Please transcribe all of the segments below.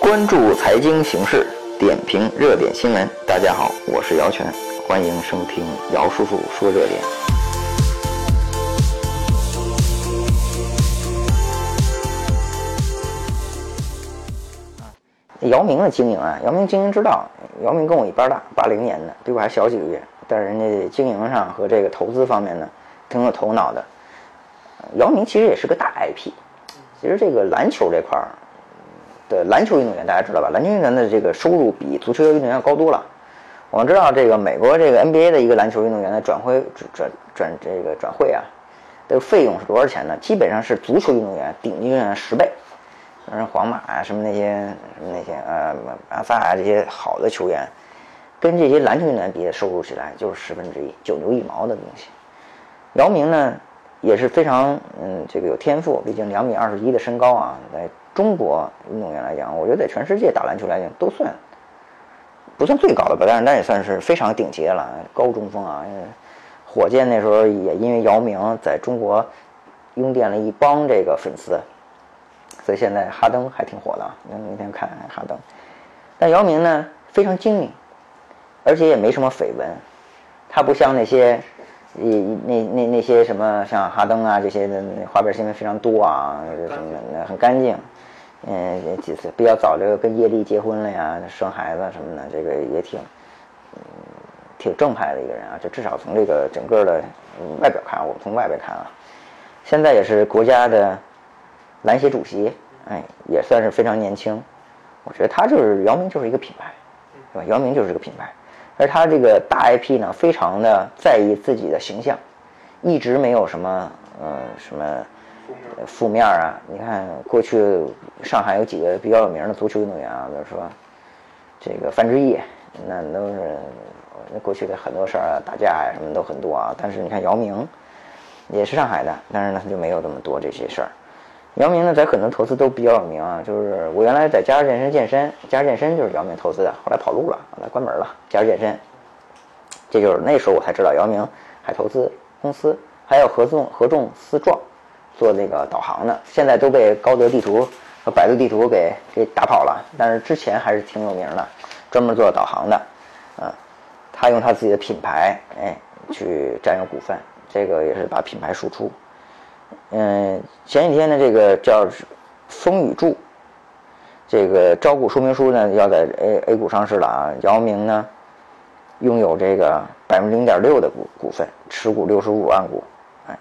关注财经形势，点评热点新闻。大家好，我是姚泉，欢迎收听姚叔叔说热点。姚明的经营啊，姚明经营之道，姚明跟我一般大，八零年的，比我还小几个月，但是人家经营上和这个投资方面呢，挺有头脑的。姚明其实也是个大 IP，其实这个篮球这块儿的篮球运动员大家知道吧？篮球运动员的这个收入比足球运动员要高多了。我们知道这个美国这个 NBA 的一个篮球运动员的转会转转这个转会啊，这个费用是多少钱呢？基本上是足球运动员顶级运动员十倍。像皇马啊，什么那些什么那些呃，巴萨啊这些好的球员，跟这些篮球运动员比收入起来就是十分之一，九牛一毛的东西。姚明呢也是非常嗯这个有天赋，毕竟两米二十一的身高啊，在中国运动员来讲，我觉得在全世界打篮球来讲都算不算最高的吧，但是那也算是非常顶级了，高中锋啊。火箭那时候也因为姚明在中国拥垫了一帮这个粉丝。所以现在哈登还挺火的，那那天看哈登，但姚明呢非常精明，而且也没什么绯闻，他不像那些，那那那那些什么像哈登啊这些的花边新闻非常多啊，什么很干净，嗯，几次比较早这个跟叶莉结婚了呀，生孩子什么的，这个也挺，嗯，挺正派的一个人啊，就至少从这个整个的外表看，我从外边看啊，现在也是国家的。篮协主席，哎，也算是非常年轻。我觉得他就是姚明，就是一个品牌，对吧？姚明就是个品牌，而他这个大 IP 呢，非常的在意自己的形象，一直没有什么，呃，什么负面啊。你看过去上海有几个比较有名的足球运动员啊，比如说这个范志毅，那都是那过去的很多事儿啊，打架呀什么都很多啊。但是你看姚明，也是上海的，但是呢他就没有这么多这些事儿。姚明呢，在很多投资都比较有名啊。就是我原来在嘉实健身健身，嘉实健身就是姚明投资的，后来跑路了，后来关门了。嘉实健身，这就是那时候我才知道姚明还投资公司，还有合纵合众思壮，做那个导航的。现在都被高德地图和百度地图给给打跑了，但是之前还是挺有名的，专门做导航的。啊，他用他自己的品牌，哎，去占有股份，这个也是把品牌输出。嗯，前几天的，这个叫风雨柱，这个招股说明书呢要在 A A 股上市了啊。姚明呢拥有这个百分之零点六的股股份，持股六十五万股，哎，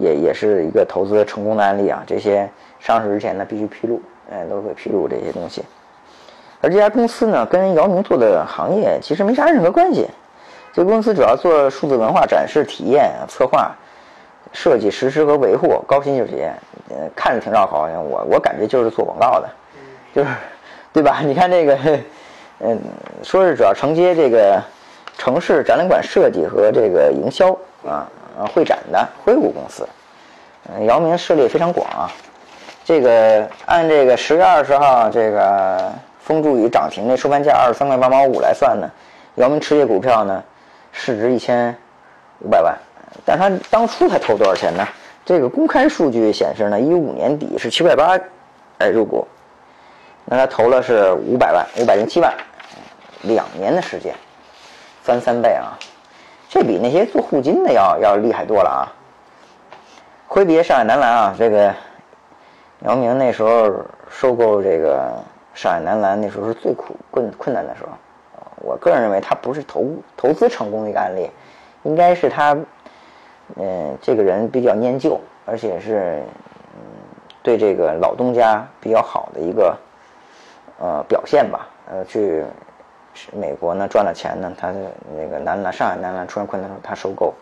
也也是一个投资成功的案例啊。这些上市之前呢必须披露，哎，都会披露这些东西。而这家公司呢跟姚明做的行业其实没啥任何关系，这个公司主要做数字文化展示、体验、策划。设计、实施和维护，高新就业，呃，看着挺绕口，我我感觉就是做广告的，就是，对吧？你看这个，嗯，说是主要承接这个城市展览馆设计和这个营销啊啊会展的硅谷公司，嗯，姚明势力非常广啊。这个按这个十月二十号这个风助宇涨停的收盘价二十三块八毛五来算呢，姚明持有股票呢市值一千五百万。但他当初才投多少钱呢？这个公开数据显示呢，一五年底是七百八，哎入股，那他投了是五百万，五百零七万，两年的时间，翻三倍啊！这比那些做互金的要要厉害多了啊！挥别上海男篮啊，这个姚明那时候收购这个上海男篮，那时候是最苦困困难的时候。我个人认为他不是投投资成功的一个案例，应该是他。嗯，这个人比较念旧，而且是嗯对这个老东家比较好的一个呃表现吧。呃，去美国呢赚了钱呢，他的那个男篮上海男篮出现困难的时候，他收购。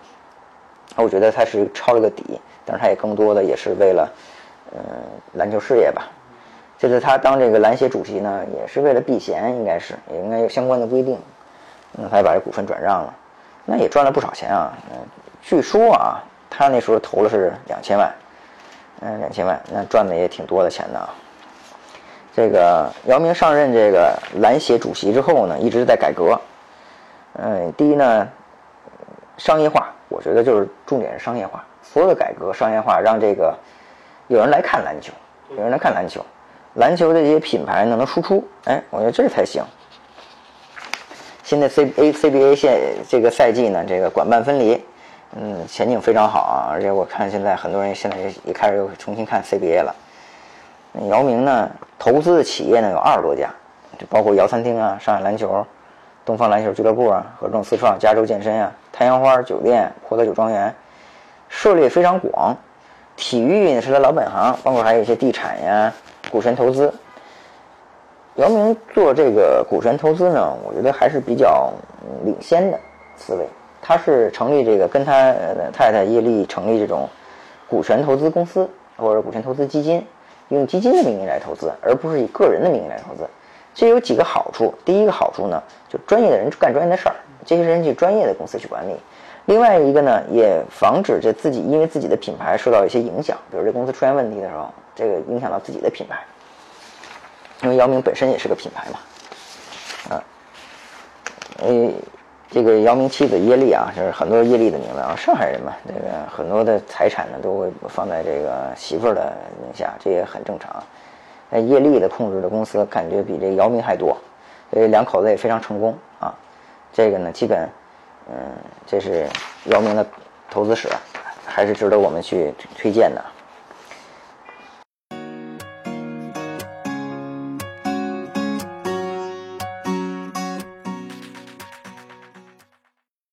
我觉得他是抄了个底，但是他也更多的也是为了嗯篮球事业吧。这次他当这个篮协主席呢，也是为了避嫌，应该是也应该有相关的规定，那他把这股份转让了，那也赚了不少钱啊。嗯。据说啊，他那时候投了是两千万，嗯，两千万，那赚的也挺多的钱的啊。这个姚明上任这个篮协主席之后呢，一直在改革。嗯，第一呢，商业化，我觉得就是重点是商业化，所有的改革商业化，让这个有人来看篮球，有人来看篮球，篮球的这些品牌呢能输出，哎，我觉得这才行。新的 C A C B A 现这个赛季呢，这个管办分离，嗯，前景非常好啊！而且我看现在很多人现在也也开始又重新看 CBA 了。姚明呢，投资的企业呢有二十多家，就包括姚餐厅啊、上海篮球、东方篮球俱乐部啊、合众四创、加州健身啊、太阳花酒店、阔德酒庄园，涉猎非常广。体育呢是他老本行，包括还有一些地产呀、股权投资。姚明做这个股权投资呢，我觉得还是比较领先的思维。他是成立这个跟他太太叶丽成立这种股权投资公司或者股权投资基金，用基金的名义来投资，而不是以个人的名义来投资。这有几个好处。第一个好处呢，就专业的人干专业的事儿，这些人去专业的公司去管理。另外一个呢，也防止这自己因为自己的品牌受到一些影响，比如这公司出现问题的时候，这个影响到自己的品牌。因为姚明本身也是个品牌嘛，啊，呃，这个姚明妻子叶丽啊，就是很多叶丽的名字啊，上海人嘛，这个很多的财产呢都会放在这个媳妇儿的名下，这也很正常。那叶丽的控制的公司感觉比这姚明还多，所以两口子也非常成功啊。这个呢，基本，嗯，这是姚明的投资史，还是值得我们去推荐的。